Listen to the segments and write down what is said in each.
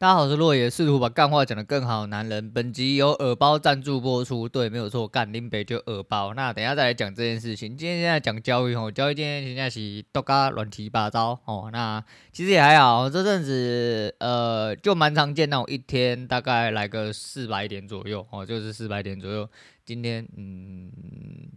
大家好，我是洛爷，试图把干话讲得更好。男人，本集由耳包赞助播出。对，没有错，干林北就耳包。那等下再来讲这件事情。今天现在讲教育哦，教育今天现在是都嘎乱七八糟哦。那其实也还好，这阵子呃就蛮常见那种一天大概来个四百点左右哦，就是四百点左右。今天嗯，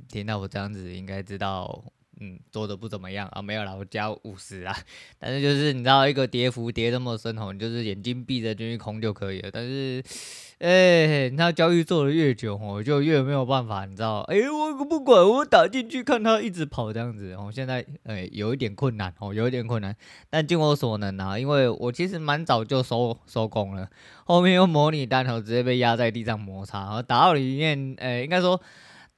听到我这样子，应该知道。嗯，做的不怎么样啊，没有啦，我加五十啊。但是就是你知道，一个跌幅跌这么深吼，你就是眼睛闭着进去空就可以了。但是，哎、欸，你知道交易做的越久哦，就越没有办法，你知道？哎、欸，我不管，我打进去看它一直跑这样子。哦，现在哎、有一点困难哦，有一点困难。但尽我所能啊，因为我其实蛮早就收收工了，后面又模拟单头直接被压在地上摩擦，然后打到里面，哎、应该说。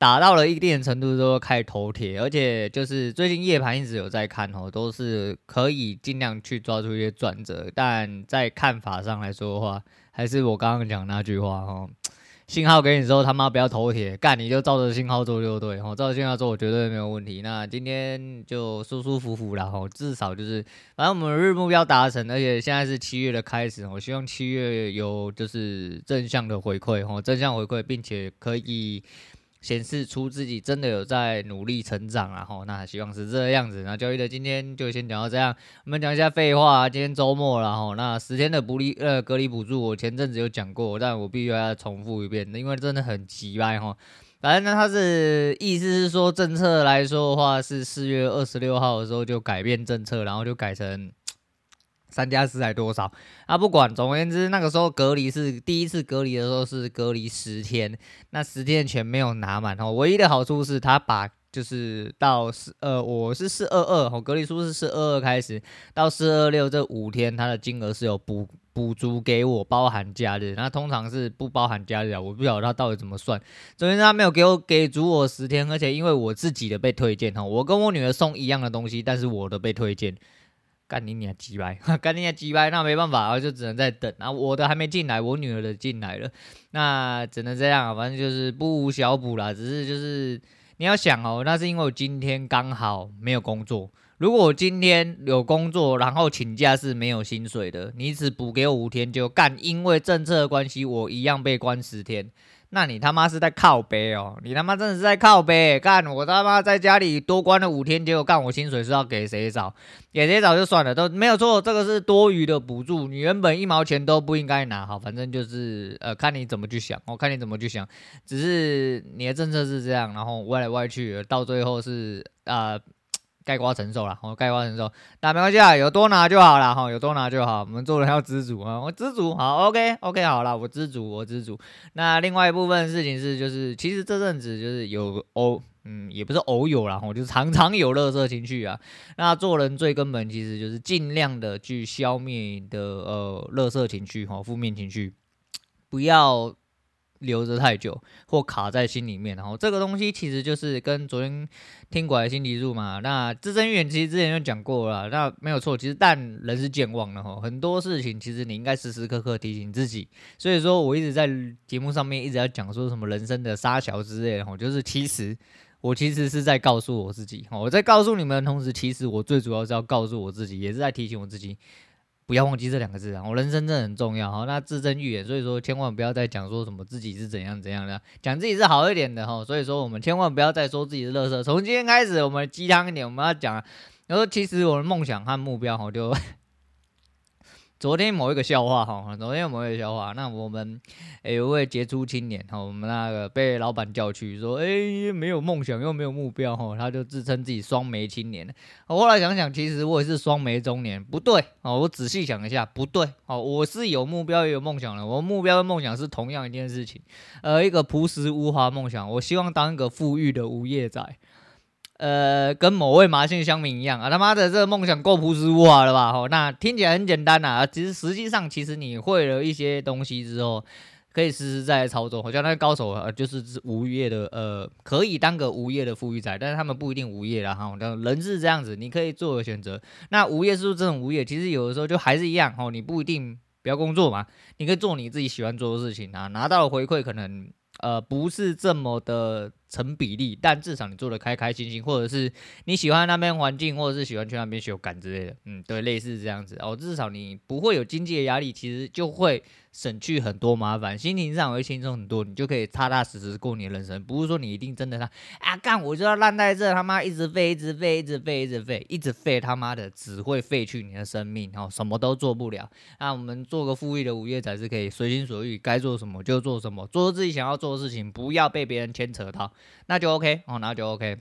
打到了一定的程度之后开始头铁，而且就是最近夜盘一直有在看哦，都是可以尽量去抓住一些转折，但在看法上来说的话，还是我刚刚讲那句话哦，信号给你之后他妈不要头铁，干你就照着信号做就对哦，照着信号做我绝对没有问题。那今天就舒舒服服啦吼，至少就是反正我们日目标达成，而且现在是七月的开始，我希望七月有就是正向的回馈哦，正向回馈，并且可以。显示出自己真的有在努力成长啊！吼，那希望是这个样子。那交易的今天就先讲到这样，我们讲一下废话。今天周末了吼，那十天的不利呃隔离补助，我前阵子有讲过，但我必须要重复一遍，因为真的很奇怪吼。反正呢，它是意思是说政策来说的话，是四月二十六号的时候就改变政策，然后就改成。三加四还多少？啊，不管，总而言之，那个时候隔离是第一次隔离的时候是隔离十天，那十天钱没有拿满哦。唯一的好处是他把就是到四呃，我是四二二哦，隔离书是四二二开始到四二六这五天，他的金额是有补补足给我，包含假日。那通常是不包含假日啊，我不晓得他到底怎么算。总之他没有给我给足我十天，而且因为我自己的被推荐哈，我跟我女儿送一样的东西，但是我的被推荐。干你娘鸡掰，干你娘鸡掰，那没办法，我就只能再等。然后我的还没进来，我女儿的进来了，那只能这样，反正就是不无小补啦。只是就是你要想哦，那是因为我今天刚好没有工作。如果我今天有工作，然后请假是没有薪水的，你只补给我五天就干，因为政策的关系，我一样被关十天。那你他妈是在靠北哦！你他妈真的是在靠北干！我他妈在家里多关了五天，结果干我薪水是要给谁找？给谁找就算了，都没有错，这个是多余的补助，你原本一毛钱都不应该拿。好，反正就是呃，看你怎么去想，我看你怎么去想。只是你的政策是这样，然后歪来歪去，到最后是啊。呃盖瓜承受了，我概括承受，那没关系啊，有多拿就好了哈，有多拿就好。我们做人要知足啊，我知足，好，OK OK，好了，我知足，我知足。那另外一部分事情是，就是其实这阵子就是有偶，嗯，也不是偶有啦，我就是常常有乐色情绪啊。那做人最根本其实就是尽量的去消灭的呃乐色情绪哈，负面情绪，不要。留着太久或卡在心里面，然后这个东西其实就是跟昨天听过来心理入嘛。那自证预言其实之前就讲过了，那没有错。其实但人是健忘的哈，很多事情其实你应该时时刻刻提醒自己。所以说我一直在节目上面一直在讲说什么人生的沙桥之类的哈，就是其实我其实是在告诉我自己，我在告诉你们的同时，其实我最主要是要告诉我自己，也是在提醒我自己。不要忘记这两个字啊！我人生真的很重要哈。那自证预言，所以说千万不要再讲说什么自己是怎样怎样的，讲自己是好一点的哈。所以说我们千万不要再说自己是乐色。从今天开始，我们鸡汤一点，我们要讲，然后其实我的梦想和目标哈就。昨天某一个笑话哈，昨天某一个笑话，那我们有位杰出青年哈，我们那个被老板叫去说，哎、欸，没有梦想又没有目标哈，他就自称自己双眉青年。后来想想，其实我也是双眉中年，不对哦，我仔细想一下，不对哦，我是有目标也有梦想的，我目标跟梦想是同样一件事情，呃，一个朴实无华梦想，我希望当一个富裕的无业仔。呃，跟某位麻姓乡民一样啊，他妈的，这个梦想够朴实无华了吧？吼，那听起来很简单呐、啊，其实实际上，其实你会了一些东西之后，可以实实在在操作。好像那个高手啊，就是无业的，呃，可以当个无业的富裕仔，但是他们不一定无业啦。哈。人是这样子，你可以做个选择。那无业是不是这种无业？其实有的时候就还是一样哦，你不一定不要工作嘛，你可以做你自己喜欢做的事情啊，拿到的回馈可能呃不是这么的。成比例，但至少你做的开开心心，或者是你喜欢那边环境，或者是喜欢去那边修改之类的，嗯，对，类似这样子哦，至少你不会有经济的压力，其实就会。省去很多麻烦，心情上会轻松很多，你就可以踏踏实实过你的人生。不是说你一定真的他啊干，我就要烂在这，他妈一直废，一直废，一直废，一直废，一直废，他妈的只会废去你的生命，哦什么都做不了。那我们做个富裕的午夜仔是可以随心所欲，该做什么就做什么，做自己想要做的事情，不要被别人牵扯到，那就 OK 哦，那就 OK。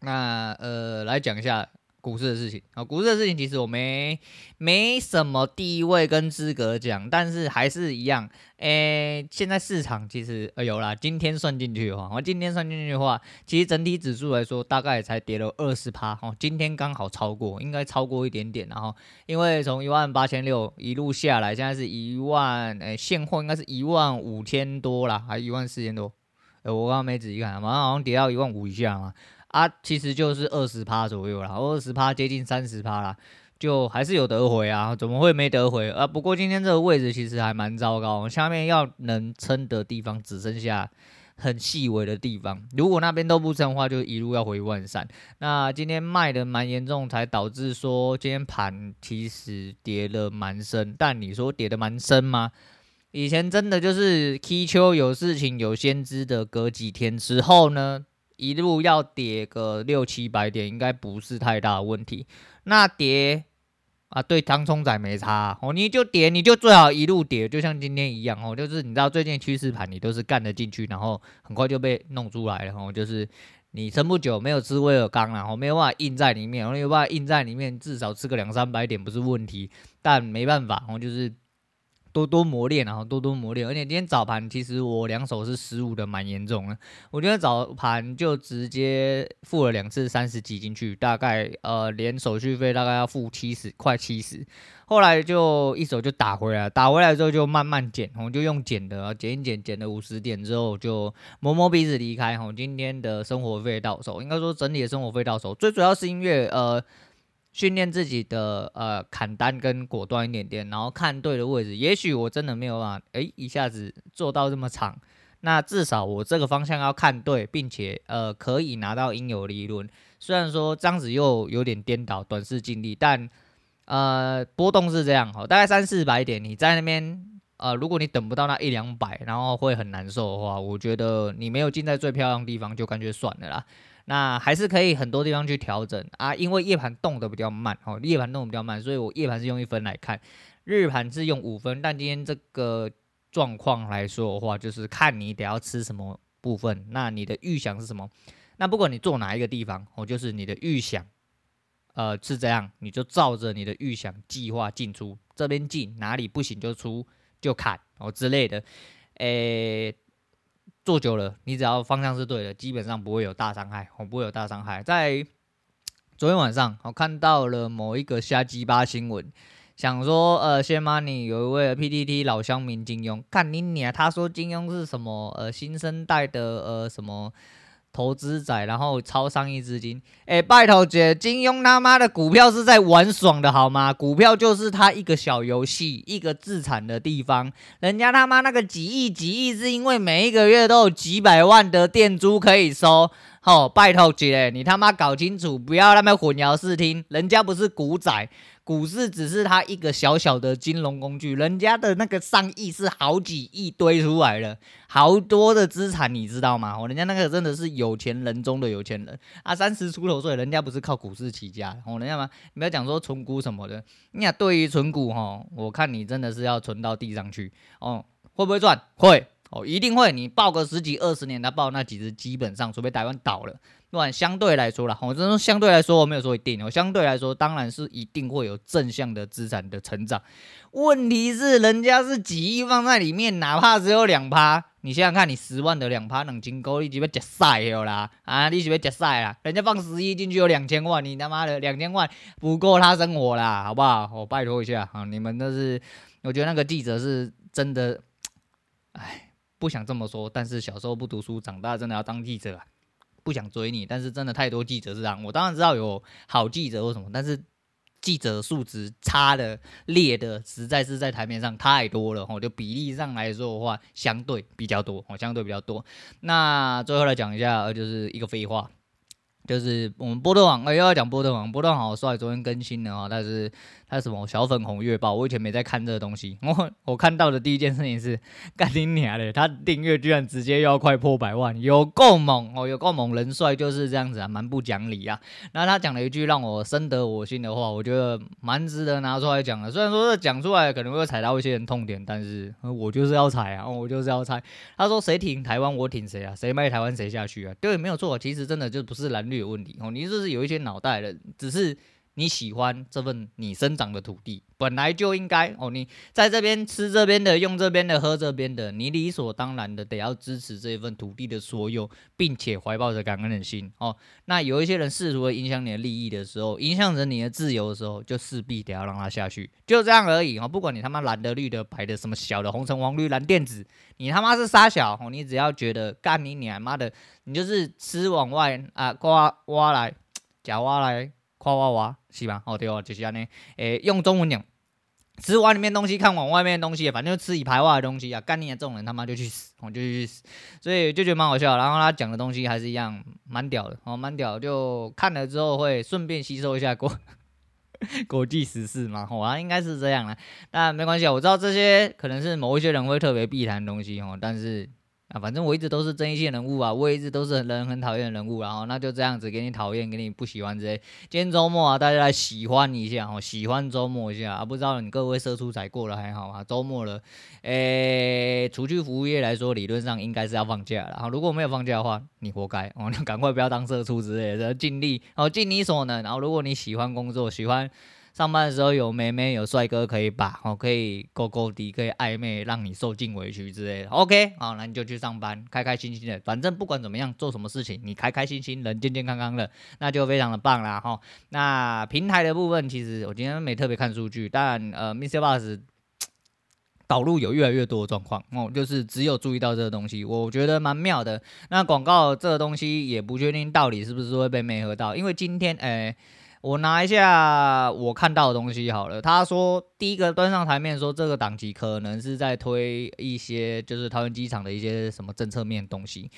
那呃，来讲一下。股市的事情啊，股市的事情其实我没没什么地位跟资格讲，但是还是一样，诶、现在市场其实呃有啦，今天算进去的话，我今天算进去的话，其实整体指数来说大概才跌了二十趴哦，今天刚好超过，应该超过一点点，然后因为从一万八千六一路下来，现在是一万，诶、现货应该是一万五千多啦，还一万四千多，欸，我刚刚没仔细看，马上好像跌到一万五以下嘛。啊，其实就是二十趴左右啦，二十趴接近三十趴啦，就还是有得回啊，怎么会没得回啊？不过今天这个位置其实还蛮糟糕，下面要能撑的地方只剩下很细微的地方，如果那边都不撑的话，就一路要回万三。那今天卖的蛮严重，才导致说今天盘其实跌了蛮深，但你说跌的蛮深吗？以前真的就是 K 秋有事情有先知的，隔几天之后呢？一路要跌个六七百点，应该不是太大问题。那跌啊，对，当冲仔没差哦，你就跌，你就最好一路跌，就像今天一样哦。就是你知道最近趋势盘，你都是干得进去，然后很快就被弄出来了哦。就是你撑不久，没有吃威尔刚，然后没有办法印在里面，没有办法印在里面，至少吃个两三百点不是问题。但没办法哦，就是。多多磨练，然后多多磨练。而且今天早盘其实我两手是失误的，蛮严重的。我觉得早盘就直接付了两次三十几进去，大概呃连手续费大概要付七十，快七十。后来就一手就打回来，打回来之后就慢慢减，我就用减的，减一减，减了五十点之后就摸摸鼻子离开。吼，今天的生活费到手，应该说整体的生活费到手，最主要是因为呃。训练自己的呃砍单跟果断一点点，然后看对的位置。也许我真的没有办法，诶，一下子做到这么长。那至少我这个方向要看对，并且呃可以拿到应有利润。虽然说这样子又有点颠倒，短视近利，但呃波动是这样哈，大概三四百点，你在那边呃，如果你等不到那一两百，然后会很难受的话，我觉得你没有进在最漂亮的地方，就干脆算了啦。那还是可以很多地方去调整啊，因为夜盘动得比较慢哦，夜盘动得比较慢，所以我夜盘是用一分来看，日盘是用五分。但今天这个状况来说的话，就是看你得要吃什么部分，那你的预想是什么？那不管你做哪一个地方，哦，就是你的预想，呃，是这样，你就照着你的预想计划进出，这边进哪里不行就出就砍哦之类的，诶。做久了，你只要方向是对的，基本上不会有大伤害，我不会有大伤害。在昨天晚上，我看到了某一个瞎鸡巴新闻，想说，呃，谢 money 有一位 PTT 老乡民金庸，看你你啊，他说金庸是什么，呃，新生代的，呃，什么。投资仔，然后超上亿资金，哎，拜托姐，金庸他妈的股票是在玩爽的好吗？股票就是他一个小游戏，一个自产的地方。人家他妈那个几亿几亿，是因为每一个月都有几百万的店租可以收。好、拜托姐，你他妈搞清楚，不要那么混淆视听，人家不是股仔。股市只是他一个小小的金融工具，人家的那个上亿是好几亿堆出来了，好多的资产，你知道吗？哦，人家那个真的是有钱人中的有钱人啊，三十出头岁，人家不是靠股市起家，哦，人家吗？你不要讲说存股什么的，你俩对于存股哈，我看你真的是要存到地上去哦，会不会赚？会哦，一定会。你抱个十几二十年，他抱那几只，基本上除非台湾倒了。那相对来说啦，我这种相对来说，我没有说一定哦。相对来说，当然是一定会有正向的资产的成长。问题是，人家是几亿放在里面，哪怕只有两趴，你想想看，你十万的两趴能进够，你就要吃塞了啦啊！你就要吃塞啦。人家放十亿进去有两千万，你他妈的两千万不够他生活啦，好不好？我拜托一下啊，你们都是，我觉得那个记者是真的，哎，不想这么说，但是小时候不读书，长大真的要当记者啊。不想追你，但是真的太多记者是这样。我当然知道有好记者或什么，但是记者素质差的劣的，实在是在台面上太多了吼，就比例上来说的话，相对比较多哦，相对比较多。那最后来讲一下，就是一个废话。就是我们波特网，哎，又要讲波特网，波特王好帅，昨天更新了啊，但是他什么小粉红月报，我以前没在看这个东西，我我看到的第一件事情是 干你娘的，他订阅居然直接要快破百万，有够猛哦，有够猛，人帅就是这样子啊，蛮不讲理啊。那他讲了一句让我深得我心的话，我觉得蛮值得拿出来讲的。虽然说这讲出来可能会踩到一些人痛点，但是我就是要踩啊，我就是要踩。他说谁挺台湾，我挺谁啊，谁卖台湾谁下去啊？对，没有错，其实真的就不是蓝绿。的问题哦，你就是有一些脑袋的，只是你喜欢这份你生长的土地，本来就应该哦。你在这边吃这边的，用这边的，喝这边的，你理所当然的得要支持这份土地的所有，并且怀抱着感恩的心哦。那有一些人试图影响你的利益的时候，影响着你的自由的时候，就势必得要让他下去，就这样而已哦。不管你他妈蓝的、绿的、白的，什么小的红橙黄绿蓝靛紫，你他妈是杀小哦，你只要觉得干你你妈的。你就是吃往外啊，刮挖来，假挖来，夸挖挖，是吧？哦对哦，就是安尼。诶、用中文讲，吃碗里面东西，看往外面的东西，反正就吃以排外的东西啊。干你的这种人他妈就去死，我、哦、就去死。所以就觉得蛮好笑。然后他讲的东西还是一样蛮屌的，哦，蛮屌。就看了之后会顺便吸收一下国 国际时事嘛，哦，啊，应该是这样啦。但没关系啊，我知道这些可能是某一些人会特别避谈的东西哦，但是。啊，反正我一直都是争议性人物啊，我也一直都是人很讨厌的人物，然后那就这样子给你讨厌，给你不喜欢之类。今天周末啊，大家来喜欢一下哦，喜欢周末一下啊，不知道你各位社畜仔过了还好啊？周末了，诶、除去服务业来说，理论上应该是要放假了。然后如果没有放假的话，你活该哦，你赶快不要当社畜之类的，尽力哦，尽你所能。然后如果你喜欢工作，喜欢。上班的时候有妹妹有帅哥可以把哦，可以勾勾的，可以暧昧，让你受尽委屈之类的。OK，好，那你就去上班，开开心心的。反正不管怎么样，做什么事情，你开开心心，人健健康康的，那就非常的棒啦哈。那平台的部分，其实我今天没特别看数据，但呃，MixerBox 导入有越来越多的状况哦，就是只有注意到这个东西，我觉得蛮妙的。那广告这个东西也不确定到底是不是会被媒合到，因为今天诶。我拿一下我看到的东西好了。他说第一个端上台面说这个档期可能是在推一些就是桃园机场的一些什么政策面东西。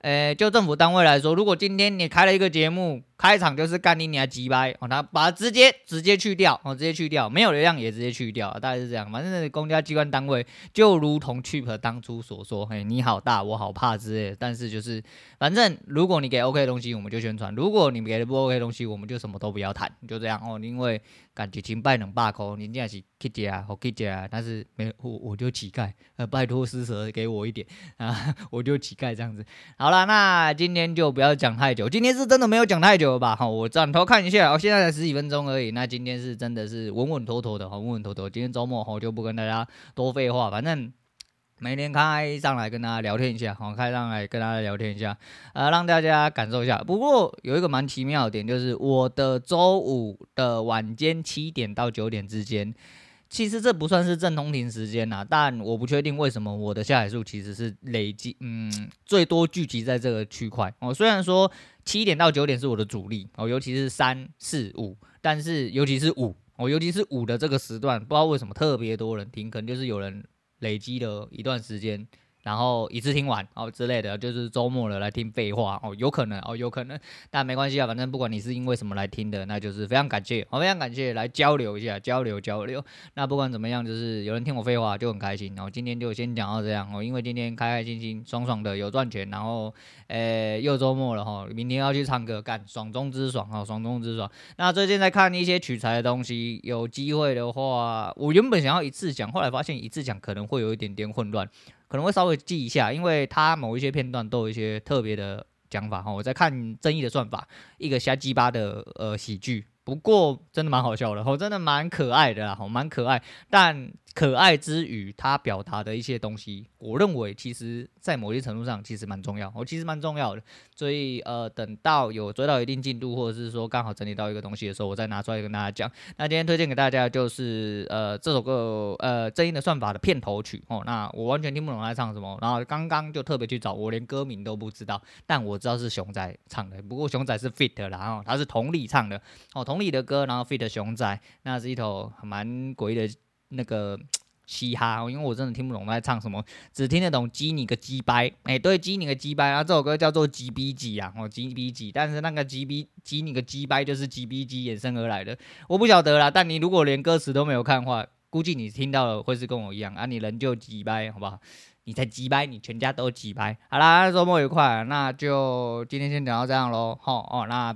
诶，就政府单位来说，如果今天你开了一个节目。开场就是干你娘鸡掰哦，他把它直接直接去掉哦，直接去掉，没有流量也直接去掉，大概是这样。反正公家机关单位就如同 Cheap 当初所说，嘿，你好大我好怕之类的。但是就是反正如果你给 OK 的东西，我们就宣传；如果你给的不 OK 的东西，我们就什么都不要谈，就这样哦。因为感觉清拜能罢口，你这样是乞丐啊，好乞丐啊。但是没我我就乞丐，呃，拜托施舍给我一点啊，我就乞丐这样子。好了，那今天就不要讲太久，今天是真的没有讲太久。吧，好，我转头看一下，我现在才十几分钟而已。那今天是真的是稳稳妥妥的，好，稳稳妥妥。今天周末，我就不跟大家多废话，反正每天开上来跟大家聊天一下，好，开上来跟大家聊天一下，呃，让大家感受一下。不过有一个蛮奇妙的点，就是我的周五的晚间七点到九点之间。其实这不算是正通勤时间呐，但我不确定为什么我的下载数其实是累计，嗯，最多聚集在这个区块哦。虽然说七点到九点是我的主力哦，尤其是三四五，但是尤其是五哦，尤其是五的这个时段，不知道为什么特别多人听，可能就是有人累积了一段时间。然后一次听完哦之类的，就是周末了来听废话哦，有可能哦，有可能，但没关系啊，反正不管你是因为什么来听的，那就是非常感谢，我非常感谢来交流一下，交流交流。那不管怎么样，就是有人听我废话就很开心。然后今天就先讲到这样哦，因为今天开开心心、爽爽的有赚钱，然后诶又周末了哈，明天要去唱歌干，爽中之爽哈，爽中之爽。那最近在看一些取材的东西，有机会的话，我原本想要一次讲，后来发现一次讲可能会有一点点混乱。可能会稍微记一下，因为他某一些片段都有一些特别的讲法哈。我在看争议的算法，一个瞎鸡巴的呃喜剧，不过真的蛮好笑的，吼，真的蛮可爱的啦，蛮可爱。但可爱之余，他表达的一些东西，我认为其实在某些程度上其实蛮重要，我其实蛮重要的。所以呃，等到有追到一定进度，或者是说刚好整理到一个东西的时候，我再拿出来跟大家讲。那今天推荐给大家就是呃这首歌呃正音的算法的片头曲哦。那我完全听不懂他在唱什么，然后刚刚就特别去找，我连歌名都不知道，但我知道是熊仔唱的。不过熊仔是 Fit 啦，然后他是同理唱的哦，同理的歌，然后 Fit 熊仔，那是一头蛮诡异的。那个 嘻哈，因为我真的听不懂他在唱什么，只听得懂“鸡你个鸡掰”，哎，对，“鸡你个鸡掰”，然后这首歌叫做“鸡逼鸡”啊，哦，“鸡逼鸡”，但是那个“鸡逼鸡你个鸡掰”就是“鸡逼鸡”衍生而来的，我不晓得啦。但你如果连歌词都没有看的话，估计你听到了会是跟我一样啊，你人就鸡掰，好不好？你才鸡掰，你全家都鸡掰。好啦，周末愉快，那就今天先讲到这样喽，好哦，那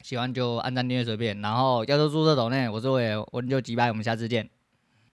喜欢就按赞订阅随便，然后要做注册抖内，我是伟，我们就鸡掰，我们下次见。